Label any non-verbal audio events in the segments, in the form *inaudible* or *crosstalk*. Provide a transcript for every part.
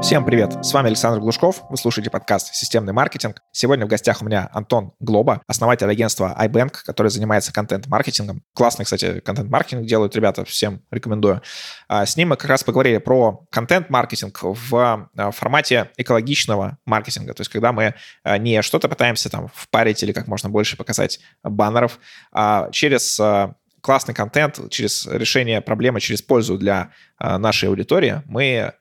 Всем привет! С вами Александр Глушков. Вы слушаете подкаст «Системный маркетинг». Сегодня в гостях у меня Антон Глоба, основатель агентства iBank, который занимается контент-маркетингом. Классный, кстати, контент-маркетинг делают ребята, всем рекомендую. А, с ним мы как раз поговорили про контент-маркетинг в а, формате экологичного маркетинга. То есть когда мы а, не что-то пытаемся там впарить или как можно больше показать баннеров, а через классный контент, через решение проблемы, через пользу для нашей аудитории мы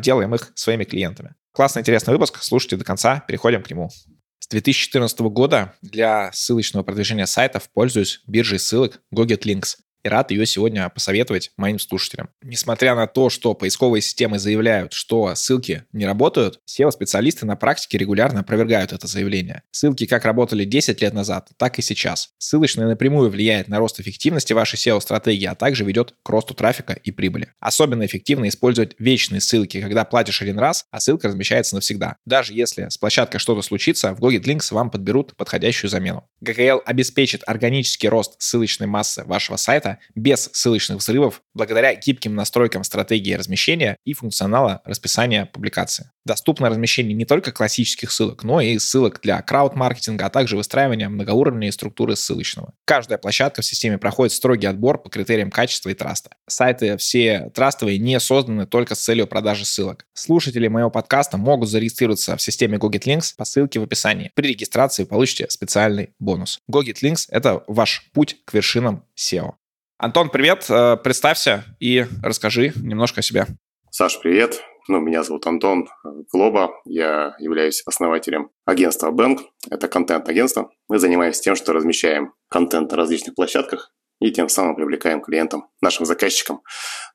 делаем их своими клиентами. Классный, интересный выпуск, слушайте до конца, переходим к нему. С 2014 года для ссылочного продвижения сайтов пользуюсь биржей ссылок GoGetLinks и рад ее сегодня посоветовать моим слушателям. Несмотря на то, что поисковые системы заявляют, что ссылки не работают, SEO-специалисты на практике регулярно опровергают это заявление. Ссылки как работали 10 лет назад, так и сейчас. Ссылочная напрямую влияет на рост эффективности вашей SEO-стратегии, а также ведет к росту трафика и прибыли. Особенно эффективно использовать вечные ссылки, когда платишь один раз, а ссылка размещается навсегда. Даже если с площадкой что-то случится, в Google Links вам подберут подходящую замену. GKL обеспечит органический рост ссылочной массы вашего сайта без ссылочных взрывов благодаря гибким настройкам стратегии размещения и функционала расписания публикации. Доступно размещение не только классических ссылок, но и ссылок для крауд-маркетинга, а также выстраивания многоуровневой структуры ссылочного. Каждая площадка в системе проходит строгий отбор по критериям качества и траста. Сайты все трастовые не созданы только с целью продажи ссылок. Слушатели моего подкаста могут зарегистрироваться в системе GoGetLinks по ссылке в описании. При регистрации получите специальный бонус. GoGetLinks — это ваш путь к вершинам SEO. Антон, привет, э, представься и расскажи немножко о себе. Саш, привет. Ну, меня зовут Антон Глоба. Я являюсь основателем агентства Bank. Это контент-агентство. Мы занимаемся тем, что размещаем контент на различных площадках и тем самым привлекаем клиентам, нашим заказчикам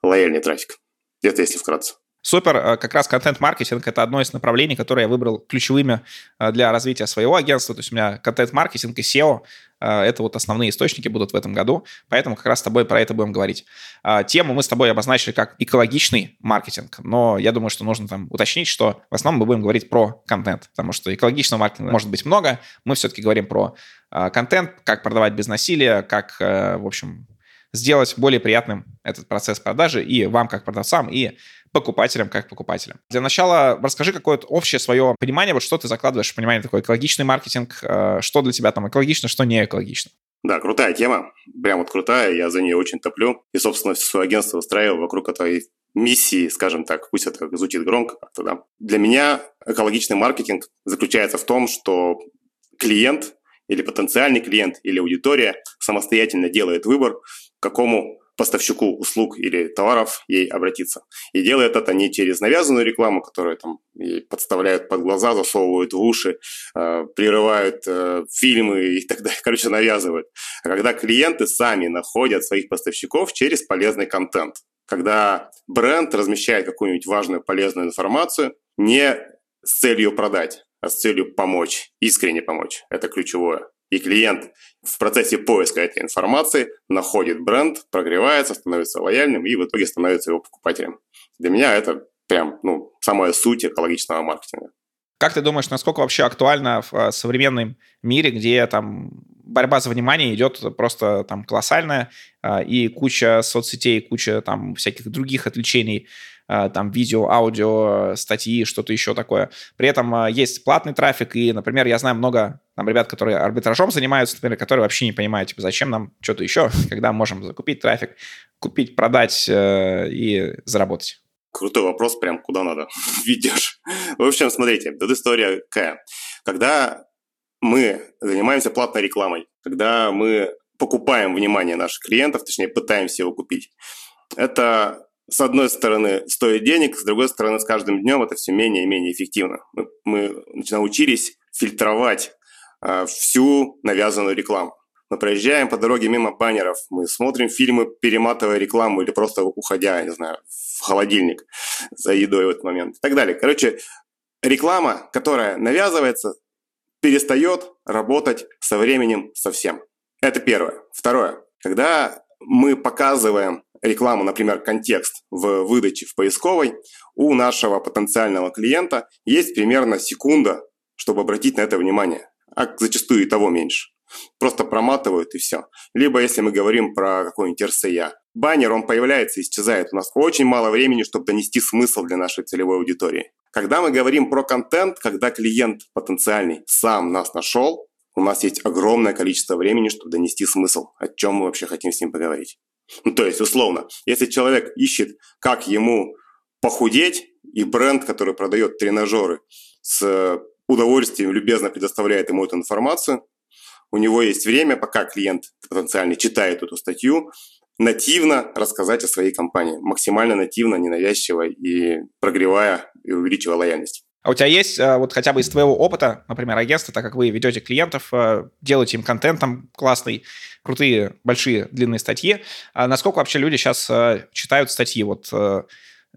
лояльный трафик. Это если вкратце. Супер. Э, как раз контент-маркетинг — это одно из направлений, которые я выбрал ключевыми э, для развития своего агентства. То есть у меня контент-маркетинг и SEO э, — это вот основные источники будут в этом году, поэтому как раз с тобой про это будем говорить. Тему мы с тобой обозначили как экологичный маркетинг, но я думаю, что нужно там уточнить, что в основном мы будем говорить про контент, потому что экологичного маркетинга может быть много. Мы все-таки говорим про контент, как продавать без насилия, как, в общем, сделать более приятным этот процесс продажи и вам как продавцам, и покупателям как покупателям. Для начала расскажи какое-то общее свое понимание, вот что ты закладываешь в понимание такой экологичный маркетинг, э, что для тебя там экологично, что не экологично. Да, крутая тема, прям вот крутая, я за нее очень топлю. И, собственно, все свое агентство устраивал вокруг этой миссии, скажем так, пусть это звучит громко как-то, да. Для меня экологичный маркетинг заключается в том, что клиент или потенциальный клиент или аудитория самостоятельно делает выбор, какому поставщику услуг или товаров ей обратиться. И делает это не через навязанную рекламу, которую там ей подставляют под глаза, засовывают в уши, э, прерывают э, фильмы и так далее, короче, навязывают. А когда клиенты сами находят своих поставщиков через полезный контент. Когда бренд размещает какую-нибудь важную полезную информацию не с целью продать, а с целью помочь, искренне помочь. Это ключевое. И клиент в процессе поиска этой информации находит бренд, прогревается, становится лояльным и в итоге становится его покупателем. Для меня это прям ну, самая суть экологичного маркетинга. Как ты думаешь, насколько вообще актуально в э, современном мире, где там борьба за внимание идет просто там колоссальная, э, и куча соцсетей, куча там всяких других отвлечений, там видео, аудио, статьи, что-то еще такое. При этом есть платный трафик, и, например, я знаю много там ребят, которые арбитражом занимаются, например, которые вообще не понимают, типа, зачем нам что-то еще, *laughs* когда можем закупить трафик, купить, продать э, и заработать. Крутой вопрос, прям куда надо *laughs* ведешь. В общем, смотрите, тут история какая. Когда мы занимаемся платной рекламой, когда мы покупаем внимание наших клиентов, точнее, пытаемся его купить, это с одной стороны, стоит денег, с другой стороны, с каждым днем это все менее и менее эффективно. Мы, мы научились фильтровать э, всю навязанную рекламу. Мы проезжаем по дороге мимо баннеров, мы смотрим фильмы, перематывая рекламу или просто уходя, не знаю, в холодильник за едой в этот момент и так далее. Короче, реклама, которая навязывается, перестает работать со временем совсем. Это первое. Второе. Когда мы показываем рекламу, например, контекст в выдаче в поисковой, у нашего потенциального клиента есть примерно секунда, чтобы обратить на это внимание, а зачастую и того меньше. Просто проматывают и все. Либо если мы говорим про какой-нибудь RCA, баннер, он появляется и исчезает. У нас очень мало времени, чтобы донести смысл для нашей целевой аудитории. Когда мы говорим про контент, когда клиент потенциальный сам нас нашел, у нас есть огромное количество времени, чтобы донести смысл, о чем мы вообще хотим с ним поговорить. Ну, *laughs* то есть, условно, если человек ищет, как ему похудеть, и бренд, который продает тренажеры, с удовольствием любезно предоставляет ему эту информацию, у него есть время, пока клиент потенциальный читает эту статью, нативно рассказать о своей компании, максимально нативно, ненавязчиво и прогревая и увеличивая лояльность. А у тебя есть э, вот хотя бы из твоего опыта, например, агентство, так как вы ведете клиентов, э, делаете им контент там классный, крутые, большие, длинные статьи, а насколько вообще люди сейчас э, читают статьи? Вот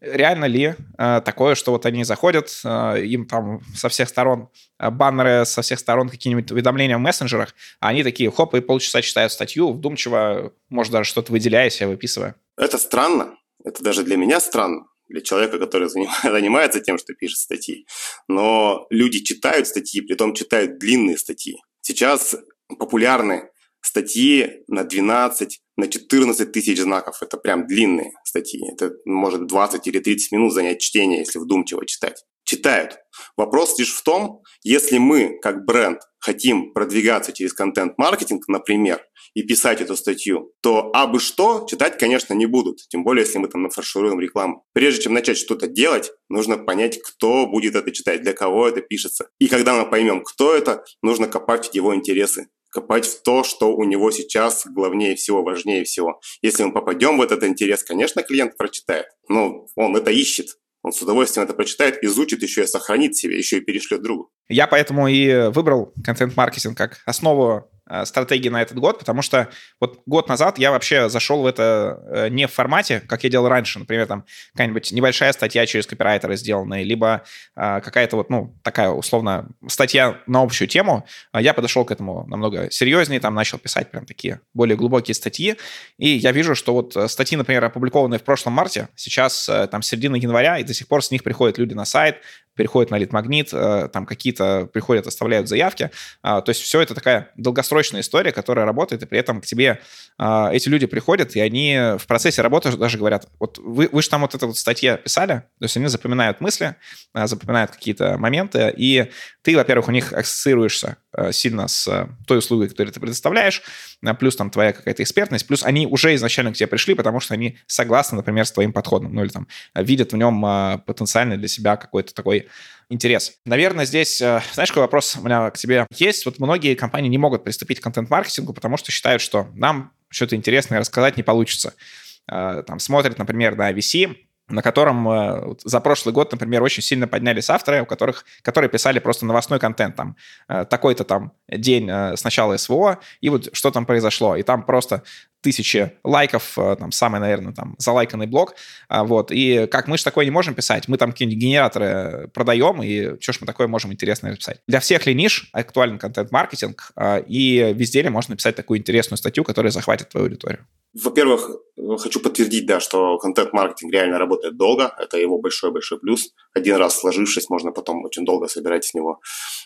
реально ли такое, что вот они заходят, им там со всех сторон баннеры, со всех сторон какие-нибудь уведомления в мессенджерах, а они такие, хоп, и полчаса читают статью, вдумчиво, может, даже что-то выделяя себе, выписывая. Это странно. Это даже для меня странно для человека, который *laughs* занимается тем, что пишет статьи. Но люди читают статьи, при том читают длинные статьи. Сейчас популярны статьи на 12, на 14 тысяч знаков. Это прям длинные статьи. Это может 20 или 30 минут занять чтение, если вдумчиво читать. Читают. Вопрос лишь в том, если мы, как бренд, хотим продвигаться через контент-маркетинг, например, и писать эту статью, то абы что читать, конечно, не будут. Тем более, если мы там нафаршируем рекламу. Прежде чем начать что-то делать, нужно понять, кто будет это читать, для кого это пишется. И когда мы поймем, кто это, нужно копать в его интересы копать в то, что у него сейчас главнее всего, важнее всего. Если мы попадем в этот интерес, конечно, клиент прочитает, но он это ищет. Он с удовольствием это прочитает, изучит еще и сохранит себе, еще и перешлет другу. Я поэтому и выбрал контент-маркетинг как основу стратегии на этот год, потому что вот год назад я вообще зашел в это э, не в формате, как я делал раньше, например, там какая-нибудь небольшая статья через копирайтера сделанная, либо э, какая-то вот, ну, такая условно статья на общую тему. Я подошел к этому намного серьезнее, там начал писать прям такие более глубокие статьи, и я вижу, что вот статьи, например, опубликованные в прошлом марте, сейчас там середина января, и до сих пор с них приходят люди на сайт, переходят на лид-магнит, там какие-то приходят, оставляют заявки. То есть все это такая долгосрочная история, которая работает, и при этом к тебе э, эти люди приходят, и они в процессе работы даже говорят, вот вы, вы же там вот эту вот статье писали, то есть они запоминают мысли, э, запоминают какие-то моменты, и ты, во-первых, у них ассоциируешься э, сильно с э, той услугой, которую ты предоставляешь, э, плюс там твоя какая-то экспертность, плюс они уже изначально к тебе пришли, потому что они согласны, например, с твоим подходом, ну или там видят в нем э, потенциальный для себя какой-то такой интерес. Наверное, здесь, э, знаешь, какой вопрос у меня к тебе есть? Вот многие компании не могут приступить к контент-маркетингу, потому что считают, что нам что-то интересное рассказать не получится. Э, там смотрят, например, на VC, на котором э, за прошлый год, например, очень сильно поднялись авторы, у которых, которые писали просто новостной контент, там, э, такой-то там день э, с начала СВО, и вот что там произошло, и там просто тысячи лайков, там, самый, наверное, там, залайканный блог, вот, и как мы же такое не можем писать, мы там какие-нибудь генераторы продаем, и что ж мы такое можем интересное написать. Для всех ли ниш актуален контент-маркетинг, и везде ли можно написать такую интересную статью, которая захватит твою аудиторию? Во-первых, хочу подтвердить, да, что контент-маркетинг реально работает долго. Это его большой-большой плюс. Один раз сложившись, можно потом очень долго собирать с него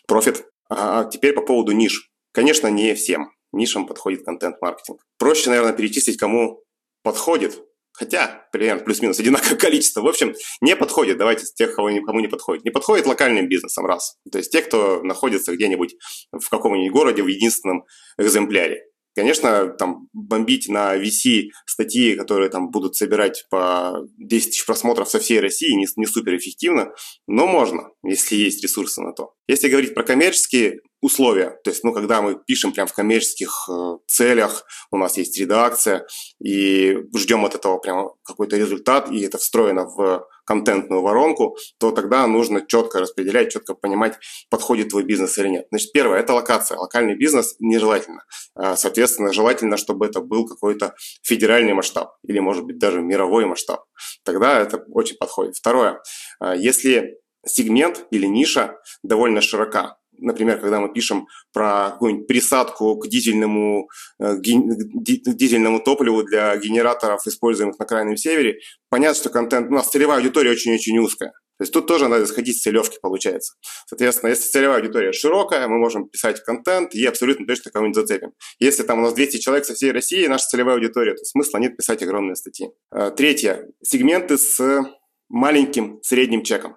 профит. А теперь по поводу ниш. Конечно, не всем нишам подходит контент-маркетинг. Проще, наверное, перечислить, кому подходит. Хотя, примерно плюс-минус одинаковое *laughs* количество. В общем, не подходит. Давайте тех, кому не подходит. Не подходит локальным бизнесом, раз. То есть те, кто находится где-нибудь в каком-нибудь городе в единственном экземпляре. Конечно, там бомбить на VC статьи, которые там будут собирать по 10 тысяч просмотров со всей России, не, не супер эффективно, но можно, если есть ресурсы на то. Если говорить про коммерческие условия, то есть, ну, когда мы пишем прям в коммерческих э, целях, у нас есть редакция, и ждем от этого прям какой-то результат, и это встроено в контентную воронку, то тогда нужно четко распределять, четко понимать, подходит твой бизнес или нет. Значит, первое – это локация. Локальный бизнес нежелательно. А, соответственно, желательно, чтобы это был какой-то федеральный масштаб или, может быть, даже мировой масштаб. Тогда это очень подходит. Второе. А, если сегмент или ниша довольно широка, например, когда мы пишем про какую-нибудь присадку к дизельному, э, дизельному топливу для генераторов, используемых на Крайнем Севере, понятно, что контент, у нас целевая аудитория очень-очень узкая. То есть тут тоже надо сходить с целевки, получается. Соответственно, если целевая аудитория широкая, мы можем писать контент и абсолютно точно кого-нибудь зацепим. Если там у нас 200 человек со всей России, наша целевая аудитория, то смысла нет писать огромные статьи. Э, третье. Сегменты с маленьким средним чеком.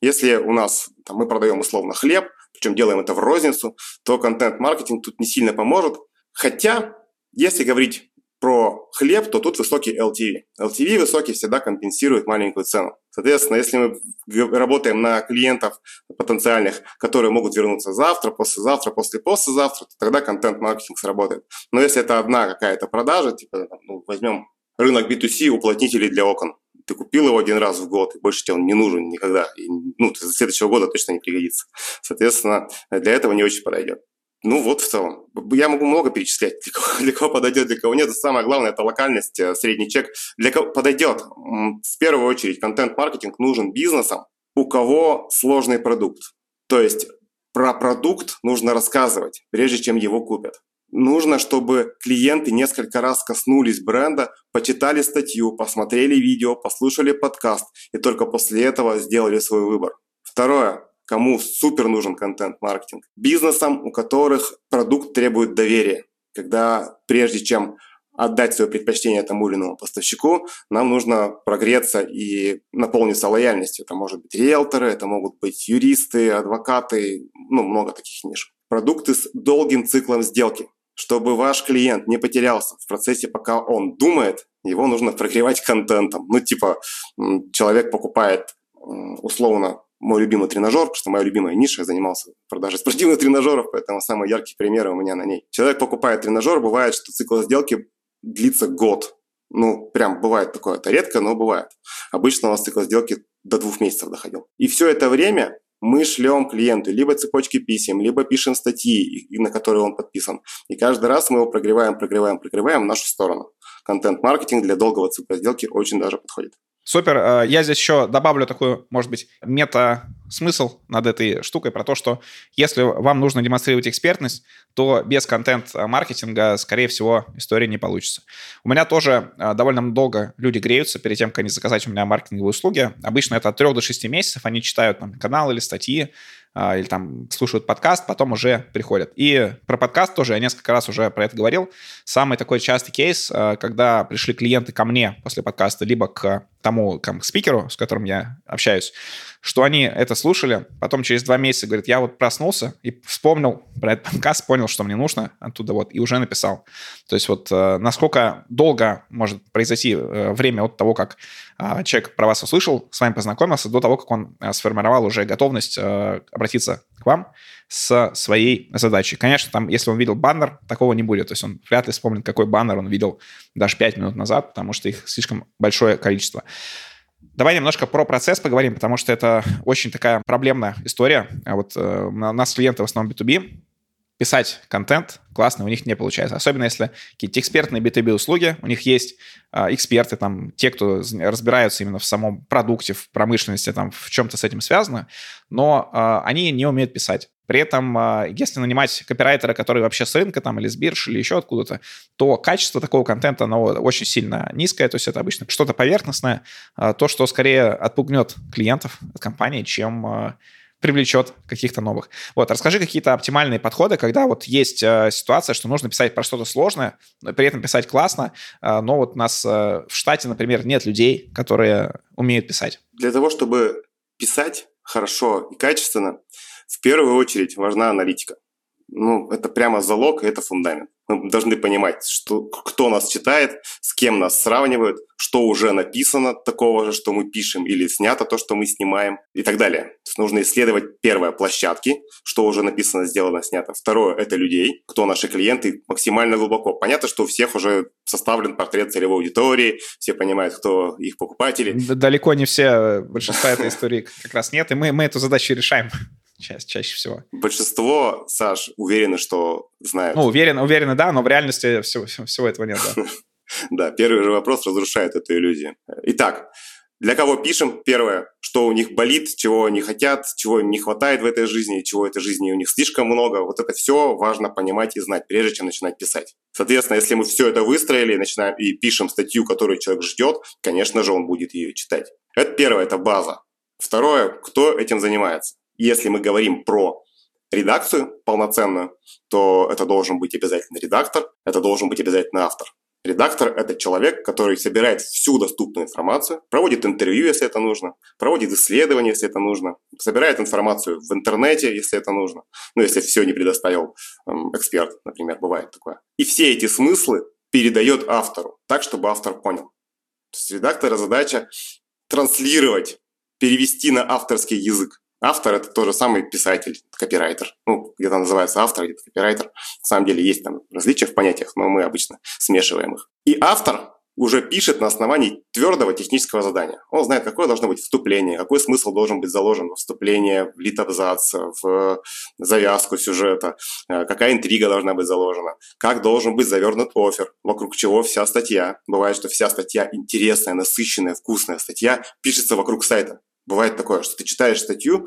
Если у нас, там, мы продаем условно хлеб, причем делаем это в розницу, то контент-маркетинг тут не сильно поможет. Хотя, если говорить про хлеб, то тут высокий LTV. LTV высокий всегда компенсирует маленькую цену. Соответственно, если мы работаем на клиентов потенциальных, которые могут вернуться завтра, послезавтра, после-послезавтра, то тогда контент-маркетинг сработает. Но если это одна какая-то продажа, типа, ну, возьмем рынок B2C уплотнителей для окон. Ты купил его один раз в год, и больше тебе он не нужен никогда. И, ну, до следующего года точно не пригодится. Соответственно, для этого не очень подойдет. Ну вот в целом. Я могу много перечислять, для кого, *laughs* для кого подойдет, для кого нет. Самое главное – это локальность, э, средний чек. Для кого подойдет? В первую очередь контент-маркетинг нужен бизнесам, у кого сложный продукт. То есть про продукт нужно рассказывать, прежде чем его купят. Нужно, чтобы клиенты несколько раз коснулись бренда, почитали статью, посмотрели видео, послушали подкаст и только после этого сделали свой выбор. Второе кому супер нужен контент-маркетинг. Бизнесам, у которых продукт требует доверия. Когда прежде чем отдать свое предпочтение тому или иному поставщику, нам нужно прогреться и наполниться лояльностью. Это может быть риэлторы, это могут быть юристы, адвокаты, ну, много таких ниш. Продукты с долгим циклом сделки. Чтобы ваш клиент не потерялся в процессе, пока он думает, его нужно прогревать контентом. Ну, типа, человек покупает условно мой любимый тренажер, потому что моя любимая ниша, я занимался продажей *laughs* спортивных тренажеров, поэтому самые яркие примеры у меня на ней. Человек покупает тренажер, бывает, что цикл сделки длится год. Ну, прям бывает такое, это редко, но бывает. Обычно у нас цикл сделки до двух месяцев доходил. И все это время мы шлем клиенту либо цепочки писем, либо пишем статьи, на которые он подписан. И каждый раз мы его прогреваем, прогреваем, прогреваем в нашу сторону. Контент-маркетинг для долгого цикла сделки очень даже подходит. Супер. Э, я здесь еще добавлю такую, может быть, мета-смысл над этой штукой про то, что если вам нужно демонстрировать экспертность, то без контент-маркетинга, скорее всего, история не получится. У меня тоже э, довольно долго люди греются перед тем, как они заказать у меня маркетинговые услуги. Обычно это от 3 до 6 месяцев. Они читают там, канал или статьи, или там слушают подкаст, потом уже приходят. И про подкаст тоже я несколько раз уже про это говорил. Самый такой частый кейс, а, когда пришли клиенты ко мне после подкаста, либо к тому к спикеру, с которым я общаюсь, что они это слушали, потом через два месяца говорят, я вот проснулся и вспомнил про этот подкаст, понял, что мне нужно оттуда вот, и уже написал. То есть вот э, насколько долго может произойти э, время от того, как э, человек про вас услышал, с вами познакомился, до того, как он сформировал уже готовность обратиться к вам с своей задачей. Конечно, там, если он видел баннер, такого не будет. То есть он вряд ли вспомнит, какой баннер он видел даже 5 минут назад, потому что их слишком большое количество. Давай немножко про процесс поговорим, потому что это очень такая проблемная история. А вот э, у нас клиенты в основном B2B, писать контент классно у них не получается. Особенно если какие-то экспертные B2B услуги, у них есть э, эксперты, там, те, кто разбираются именно в самом продукте, в промышленности, там, в чем-то с этим связано, но э, они не умеют писать. При этом, э, если нанимать копирайтера, который вообще с рынка там, или с бирж, или еще откуда-то, то качество такого контента, оно очень сильно низкое, то есть это обычно что-то поверхностное, то, что скорее отпугнет клиентов от компании, чем привлечет каких-то новых. Вот, расскажи какие-то оптимальные подходы, когда вот есть э, ситуация, что нужно писать про что-то сложное, но при этом писать классно, э, но вот у нас э, в штате, например, нет людей, которые умеют писать. Для того, чтобы писать хорошо и качественно, в первую очередь важна аналитика ну, это прямо залог, это фундамент. Мы должны понимать, что, кто нас читает, с кем нас сравнивают, что уже написано такого же, что мы пишем, или снято то, что мы снимаем, и так далее. То есть нужно исследовать, первое, площадки, что уже написано, сделано, снято. Второе, это людей, кто наши клиенты, максимально глубоко. Понятно, что у всех уже составлен портрет целевой аудитории, все понимают, кто их покупатели. Далеко не все, большинства этой истории как раз нет, и мы, мы эту задачу решаем ча- чаще всего. Большинство, Саш, уверены, что знают. Ну, уверены, уверены, да, но в реальности всего, всего этого нет, да. *laughs* Да, первый же вопрос разрушает эту иллюзию. Итак, для кого пишем? Первое, что у них болит, чего они хотят, чего им не хватает в этой жизни, чего этой жизни у них слишком много. Вот это все важно понимать и знать, прежде чем начинать писать. Соответственно, если мы все это выстроили начинаем и пишем статью, которую человек ждет, конечно же, он будет ее читать. Это первое, это база. Второе, кто этим занимается. Если мы говорим про редакцию полноценную, то это должен быть обязательно редактор, это должен быть обязательно автор. Редактор – это человек, который собирает всю доступную информацию, проводит интервью, если это нужно, проводит исследования, если это нужно, собирает информацию в интернете, если это нужно. Ну, если все не предоставил эм, эксперт, например, бывает такое. И все эти смыслы передает автору, так, чтобы автор понял. То есть редактора задача транслировать, перевести на авторский язык. Автор – это тот же самый писатель, копирайтер. Ну, где-то называется автор, где-то копирайтер. На самом деле есть там различия в понятиях, но мы обычно смешиваем их. И автор уже пишет на основании твердого технического задания. Он знает, какое должно быть вступление, какой смысл должен быть заложен в вступление, в литобзац, в завязку сюжета, э, какая интрига должна быть заложена, как должен быть завернут офер, вокруг чего вся статья. Бывает, что вся статья интересная, насыщенная, вкусная статья пишется вокруг сайта. Бывает такое, что ты читаешь статью,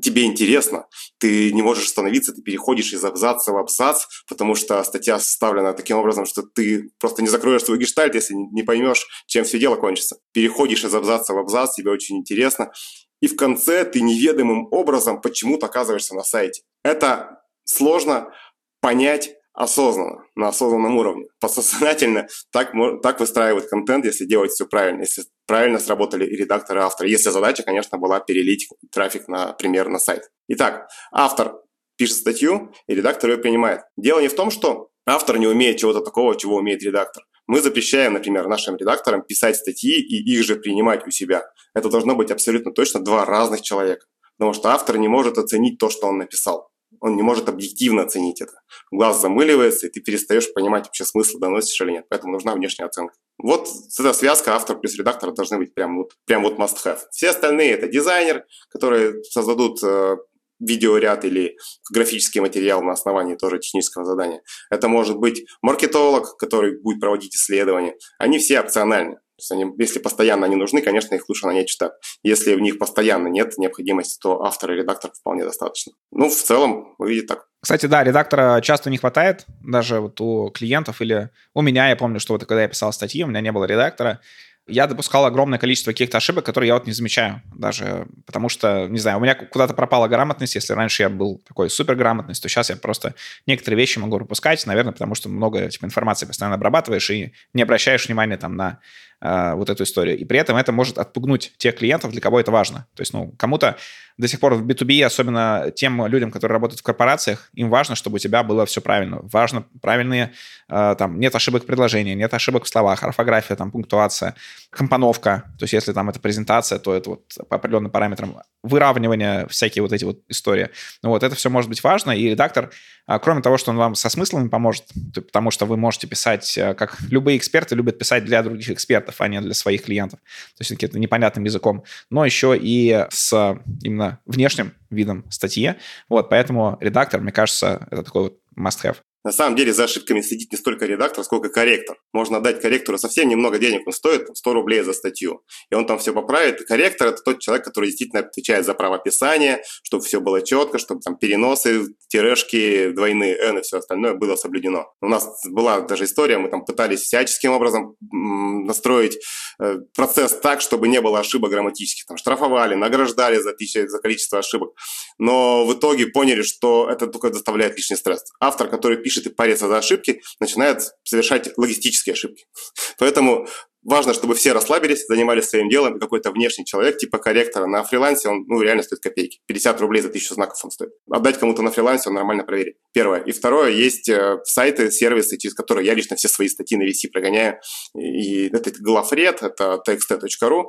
тебе интересно, ты не можешь остановиться, ты переходишь из абзаца в абзац, потому что статья составлена таким образом, что ты просто не закроешь свой гештальт, если не поймешь, чем все дело кончится. Переходишь из абзаца в абзац, тебе очень интересно, и в конце ты неведомым образом почему-то оказываешься на сайте. Это сложно понять осознанно, на осознанном уровне. Подсознательно так, так выстраивать контент, если делать все правильно, если правильно сработали и редактор, и автор. Если задача, конечно, была перелить трафик, например, на сайт. Итак, автор пишет статью, и редактор ее принимает. Дело не в том, что автор не умеет чего-то такого, чего умеет редактор. Мы запрещаем, например, нашим редакторам писать статьи и их же принимать у себя. Это должно быть абсолютно точно два разных человека. Потому что автор не может оценить то, что он написал он не может объективно оценить это. Глаз замыливается, и ты перестаешь понимать вообще смысл, доносишь или нет. Поэтому нужна внешняя оценка. Вот эта связка автор плюс редактор должны быть прям вот, прям вот must have. Все остальные это дизайнер, которые создадут э, видеоряд или графический материал на основании тоже технического задания. Это может быть маркетолог, который будет проводить исследования. Они все опциональны есть они, если постоянно они нужны, конечно, их лучше нанять штат. Если в них постоянно нет необходимости, то автор и редактор вполне достаточно. Ну, в целом, выглядит так. Кстати, да, редактора часто не хватает, даже вот у клиентов или у меня, я помню, что вот когда я писал статьи, у меня не было редактора, я допускал огромное количество каких-то ошибок, которые я вот не замечаю даже, потому что, не знаю, у меня куда-то пропала грамотность, если раньше я был такой суперграмотность, то сейчас я просто некоторые вещи могу пропускать, наверное, потому что много типа, информации постоянно обрабатываешь и не обращаешь внимания там на э, вот эту историю. И при этом это может отпугнуть тех клиентов, для кого это важно. То есть, ну, кому-то до сих пор в B2B, особенно тем людям, которые работают в корпорациях, им важно, чтобы у тебя было все правильно. Важно правильные, э, там, нет ошибок предложения, нет ошибок в словах, орфография, там, пунктуация, компоновка. То есть если там это презентация, то это вот по определенным параметрам выравнивание, всякие вот эти вот истории. Ну вот, это все может быть важно, и редактор, а, кроме того, что он вам со смыслами поможет, потому что вы можете писать, э, как любые эксперты любят писать для других экспертов, а не для своих клиентов, то есть каким-то непонятным языком, но еще и с именно внешним видом статьи. Вот, поэтому редактор, мне кажется, это такой вот must-have. На самом деле за ошибками следит не столько редактор, сколько корректор. Можно отдать корректору совсем немного денег, он стоит 100 рублей за статью. И он там все поправит. Корректор – это тот человек, который действительно отвечает за правописание, чтобы все было четко, чтобы там переносы, тирешки, двойные n и все остальное было соблюдено. У нас была даже история, мы там пытались всяческим образом настроить э, процесс так, чтобы не было ошибок грамматических. Там штрафовали, награждали за, тысячи, за количество ошибок. Но в итоге поняли, что это только доставляет лишний стресс. Автор, который пишет пишет парится за ошибки, начинает совершать логистические ошибки. *laughs* Поэтому важно, чтобы все расслабились, занимались своим делом, какой-то внешний человек, типа корректора на фрилансе, он ну, реально стоит копейки. 50 рублей за тысячу знаков он стоит. Отдать кому-то на фрилансе, он нормально проверит. Первое. И второе, есть э, сайты, сервисы, через которые я лично все свои статьи на VC прогоняю. И это Глафред, это txt.ru.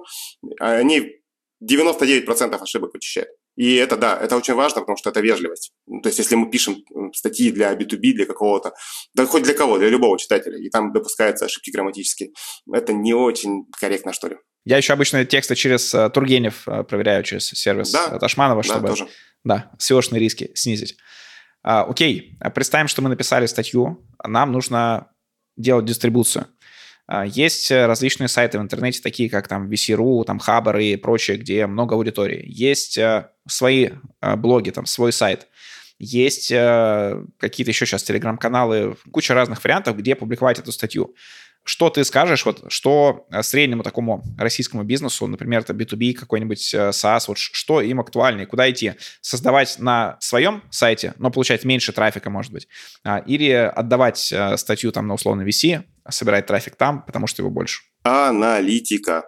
Они 99% ошибок вычищают. И это, да, это очень важно, потому что это вежливость. Ну, то есть, если мы пишем статьи для B2B, для какого-то, да хоть для кого, для любого читателя, и там допускаются ошибки грамматические, это не очень корректно, что ли. Я еще обычно тексты через uh, Тургенев uh, проверяю, через сервис да, Ташманова, чтобы да, тоже. Да, seo риски снизить. Uh, окей, представим, что мы написали статью, нам нужно делать дистрибуцию. А, есть э, различные сайты в интернете, такие как там VC.ru, там Хабар и прочее, где много аудитории. Есть э, свои э, блоги, там свой сайт. Есть какие-то еще сейчас телеграм-каналы, куча разных вариантов, где публиковать эту статью. Что ты скажешь, вот, что среднему такому российскому бизнесу, например, это B2B, какой-нибудь SaaS, вот что им актуальнее, куда идти? Создавать на своем сайте, но получать меньше трафика, может быть, а, или отдавать статью там на условно VC, собирать трафик там, потому что его больше? Аналитика.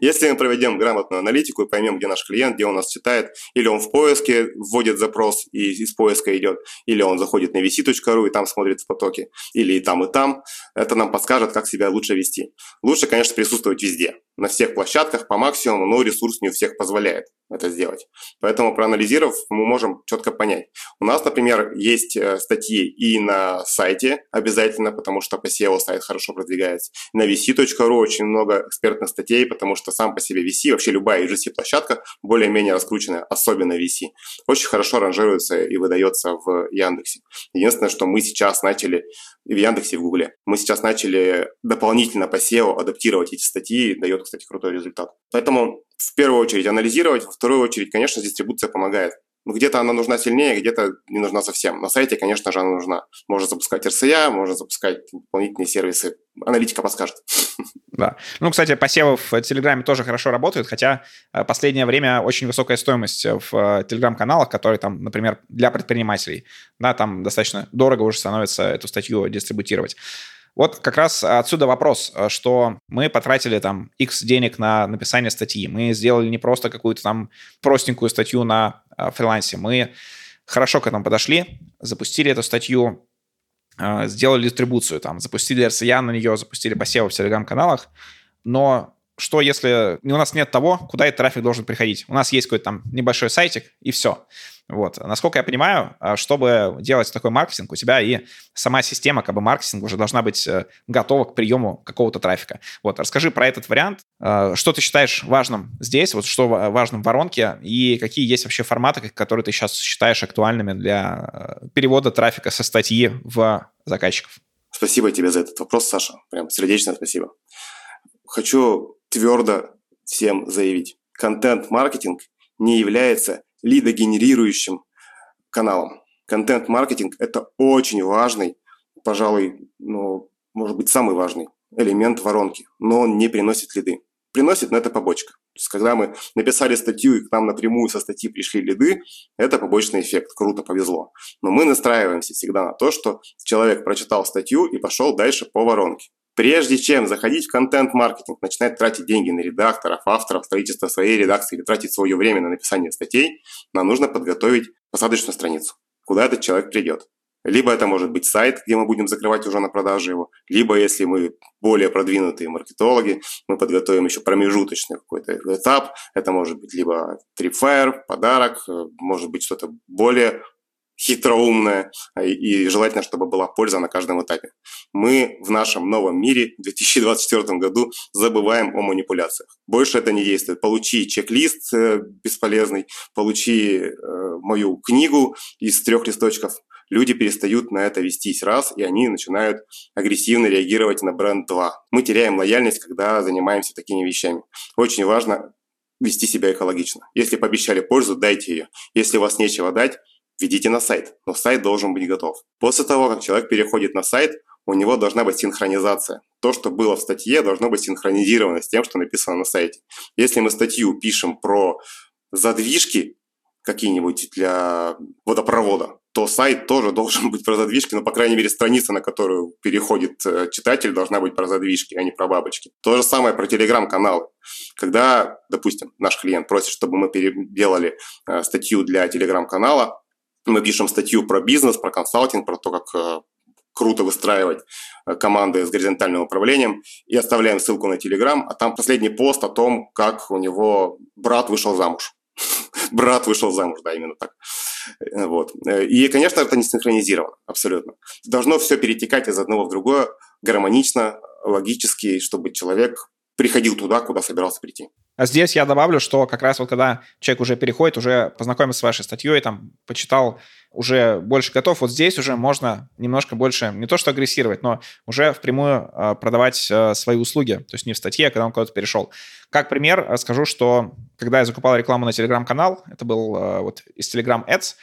Если мы проведем грамотную аналитику и поймем, где наш клиент, где он нас читает, или он в поиске вводит запрос и из поиска идет, или он заходит на vc.ru и там смотрит в потоке, или и там, и там, это нам подскажет, как себя лучше вести. Лучше, конечно, присутствовать везде, на всех площадках по максимуму, но ресурс не у всех позволяет это сделать. Поэтому, проанализировав, мы можем четко понять. У нас, например, есть э, статьи и на сайте обязательно, потому что по SEO сайт хорошо продвигается. На vc.ru очень много экспертных статей, потому что сам по себе VC, вообще любая UGC-площадка более-менее раскрученная, особенно VC, очень хорошо ранжируется и выдается в Яндексе. Единственное, что мы сейчас начали, в Яндексе, и в Гугле, мы сейчас начали дополнительно по SEO адаптировать эти статьи, дает, кстати, крутой результат. Поэтому в первую очередь анализировать, во вторую очередь, конечно, дистрибуция помогает. Ну, где-то она нужна сильнее, где-то не нужна совсем. На сайте, конечно же, она нужна. Можно запускать RCA, можно запускать дополнительные сервисы. Аналитика подскажет. Да. Ну, кстати, посевы в Телеграме тоже хорошо работают, хотя э, последнее время очень высокая стоимость в э, Телеграм-каналах, которые там, например, для предпринимателей. Да, там достаточно дорого уже становится эту статью дистрибутировать. Вот как раз отсюда вопрос, э, что мы потратили там X денег на написание статьи. Мы сделали не просто какую-то там простенькую статью на фрилансе. Мы хорошо к этому подошли, запустили эту статью, а, сделали дистрибуцию, там, запустили RCA на нее, запустили посевы в телеграм-каналах, но что если у нас нет того, куда этот трафик должен приходить? У нас есть какой-то там небольшой сайтик, и все. Вот. Насколько я понимаю, а, чтобы делать такой маркетинг, у тебя и сама система как бы маркетинга уже должна быть э, готова к приему какого-то трафика. Вот. Расскажи про этот вариант. А, что ты считаешь важным здесь, вот что важным в воронке, и какие есть вообще форматы, которые ты сейчас считаешь актуальными для э, перевода трафика со статьи в заказчиков? Спасибо тебе за этот вопрос, Саша. Прям сердечное спасибо. Хочу твердо всем заявить. Контент-маркетинг не является лидогенерирующим каналом. Контент-маркетинг – это очень важный, пожалуй, ну, может быть, самый важный элемент воронки, но он не приносит лиды. Приносит, но это побочка. То есть, когда мы написали статью и к нам напрямую со статьи пришли лиды, это побочный эффект, круто, повезло. Но мы настраиваемся всегда на то, что человек прочитал статью и пошел дальше по воронке. Прежде чем заходить в контент-маркетинг, начинать тратить деньги на редакторов, авторов, строительство своей редакции или тратить свое время на написание статей, нам нужно подготовить посадочную страницу, куда этот человек придет. Либо это может быть сайт, где мы будем закрывать уже на продажу его, либо если мы более продвинутые маркетологи, мы подготовим еще промежуточный какой-то этап. Это может быть либо трипфайр, подарок, э, может быть что-то более хитроумная, и желательно, чтобы была польза на каждом этапе. Мы в нашем новом мире в 2024 году забываем о манипуляциях. Больше это не действует. Получи чек-лист э, бесполезный, получи э, мою книгу из трех листочков. Люди перестают на это вестись раз, и они начинают агрессивно реагировать на бренд 2. Мы теряем лояльность, когда занимаемся такими вещами. Очень важно вести себя экологично. Если пообещали пользу, дайте ее. Если у вас нечего дать, введите на сайт, но сайт должен быть готов. После того, как человек переходит на сайт, у него должна быть синхронизация. То, что было в статье, должно быть синхронизировано с тем, что написано на сайте. Если мы статью пишем про задвижки какие-нибудь для водопровода, то сайт тоже *laughs* должен быть про задвижки, но, по крайней мере, страница, на которую переходит э, читатель, должна быть про задвижки, а не про бабочки. То же самое про телеграм-каналы. Когда, допустим, наш клиент просит, чтобы мы переделали э, статью для телеграм-канала, мы пишем статью про бизнес, про консалтинг, про то, как э, круто выстраивать э, команды с горизонтальным управлением и оставляем ссылку на Telegram, а там последний пост о том, как у него брат вышел замуж. *laughs* брат вышел замуж, да, именно так. Э, вот. И, конечно, это не синхронизировано абсолютно. Должно все перетекать из одного в другое гармонично, логически, чтобы человек приходил туда, куда собирался прийти. А здесь я добавлю, что как раз вот когда человек уже переходит, уже познакомился с вашей статьей, там, почитал, уже больше готов, вот здесь уже можно немножко больше, не то что агрессировать, но уже впрямую э, продавать э, свои услуги, то есть не в статье, а когда он куда-то перешел. Как пример, скажу, что когда я закупал рекламу на телеграм-канал, это был э, вот из Telegram Ads,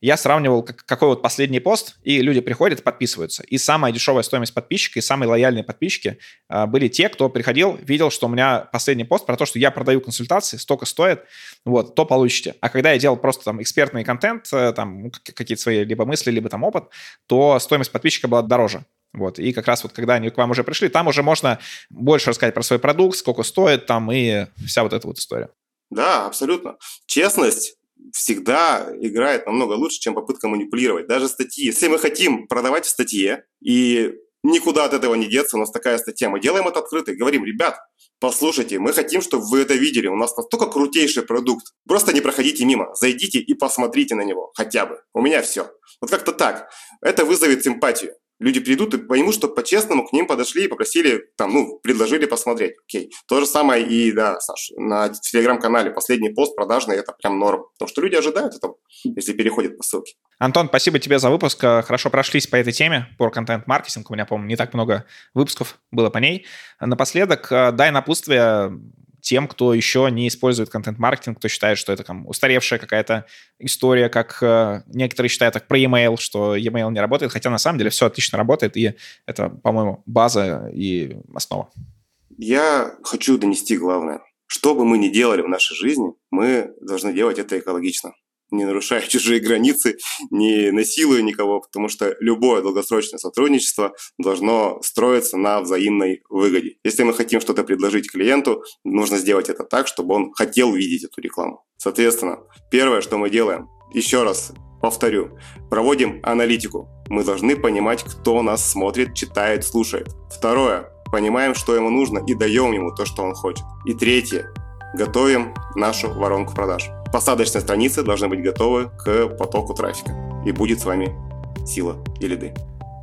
я сравнивал, какой вот последний пост, и люди приходят, подписываются. И самая дешевая стоимость подписчика, и самые лояльные подписчики э, были те, кто приходил, видел, что у меня последний пост про то, что я продаю консультации, столько стоит, вот, то получите. А когда я делал просто там экспертный контент, э, там какие-то свои либо мысли, либо там опыт, то стоимость подписчика была дороже. Вот. И как раз вот когда они к вам уже пришли, там уже можно больше рассказать про свой продукт, сколько стоит там и вся вот эта вот история. Да, абсолютно. Честность всегда играет намного лучше, чем попытка манипулировать. Даже статьи. Если мы хотим продавать в статье, и никуда от этого не деться, у нас такая статья, мы делаем это открыто и говорим, ребят, послушайте, мы хотим, чтобы вы это видели, у нас настолько крутейший продукт. Просто не проходите мимо, зайдите и посмотрите на него хотя бы. У меня все. Вот как-то так. Это вызовет симпатию люди придут и поймут, что по-честному к ним подошли и попросили, там, ну, предложили посмотреть. Окей. То же самое и, да, Саш, на телеграм-канале последний пост продажный, это прям норм. Потому что люди ожидают этого, если переходят по ссылке. Антон, спасибо тебе за выпуск. Хорошо прошлись по этой теме, про контент-маркетинг. У меня, по-моему, не так много выпусков было по ней. Напоследок, э, дай напутствие тем, кто еще не использует контент-маркетинг, кто считает, что это там устаревшая какая-то история, как э, некоторые считают так про e-mail, что e-mail не работает, хотя на самом деле все отлично работает, и это, по-моему, база и основа. Я хочу донести главное. Что бы мы ни делали в нашей жизни, мы должны делать это экологично не нарушая чужие границы, не насилуя никого, потому что любое долгосрочное сотрудничество должно строиться на взаимной выгоде. Если мы хотим что-то предложить клиенту, нужно сделать это так, чтобы он хотел видеть эту рекламу. Соответственно, первое, что мы делаем, еще раз повторю, проводим аналитику. Мы должны понимать, кто нас смотрит, читает, слушает. Второе, понимаем, что ему нужно и даем ему то, что он хочет. И третье, готовим нашу воронку продаж посадочные страницы должны быть готовы к потоку трафика. И будет с вами сила и лиды.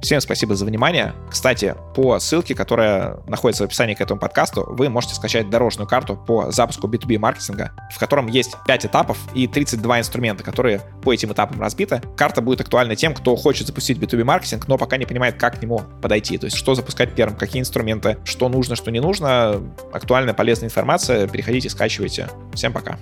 Всем спасибо за внимание. Кстати, по ссылке, которая находится в описании к этому подкасту, вы можете скачать дорожную карту по запуску B2B маркетинга, в котором есть 5 этапов и 32 инструмента, которые по этим этапам разбиты. Карта будет актуальна тем, кто хочет запустить B2B маркетинг, но пока не понимает, как к нему подойти. То есть, что запускать первым, какие инструменты, что нужно, что не нужно. Актуальная, полезная информация. Переходите, скачивайте. Всем пока.